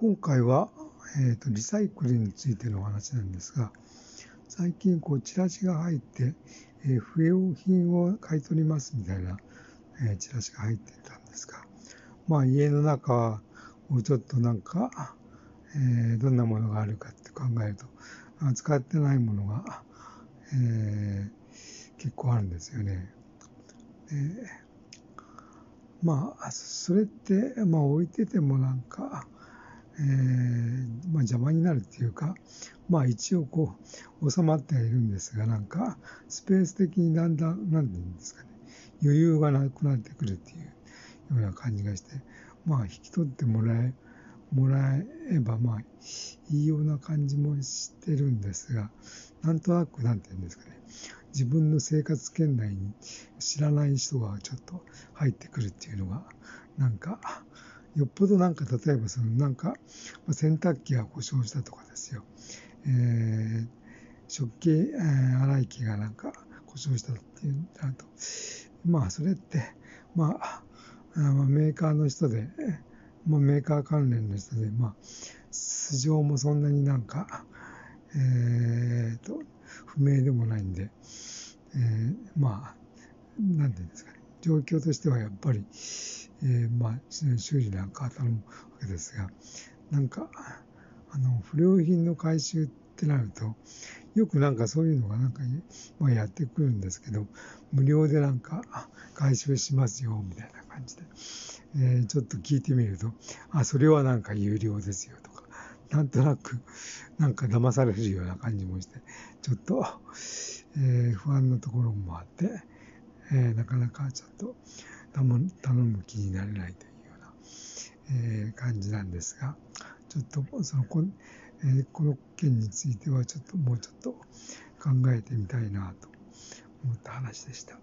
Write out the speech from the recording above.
今回は、えーと、リサイクルについてのお話なんですが、最近こうチラシが入って、えー、不要品を買い取りますみたいな、えー、チラシが入ってたんですが、まあ家の中をちょっとなんか、えー、どんなものがあるかって考えると、使ってないものが、え、結構あるんですよね。でまあ、それって、まあ置いててもなんか、えー、まあ邪魔になるっていうか、まあ一応こう収まってはいるんですが、なんかスペース的にだんだん、なんていうんですかね、余裕がなくなってくるっていうような感じがして、まあ引き取ってもらえ、もらえばまあいいような感じもしてるんですが、なんとなくなんていうんですかね、自分の生活圏内に知らない人がちょっと入ってくるっていうのが、なんか、よっぽどなんか、例えばそのなんか、洗濯機が故障したとかですよ。えー、食器、えー、洗い機がなんか故障したっていうなと、まあそれって、まあ、メーカーの人で、まあ、メーカー関連の人で、まあ、素性もそんなになんか、えー、と、不明でもないんで、えー、まあ、なんていうんですかね、状況としてはやっぱり、えー、まあ、修理なんか頼むわけですが、なんか、あの、不良品の回収ってなると、よくなんかそういうのがなんか、まあ、やってくるんですけど、無料でなんか回収しますよ、みたいな感じで、えー、ちょっと聞いてみると、あ、それはなんか有料ですよとか、なんとなく、なんか騙されるような感じもして、ちょっと、えー、不安なところもあって、えー、なかなかちょっと頼む気になれないというような、えー、感じなんですが、ちょっとそのこ,、えー、この件についてはちょっともうちょっと考えてみたいなと思った話でした。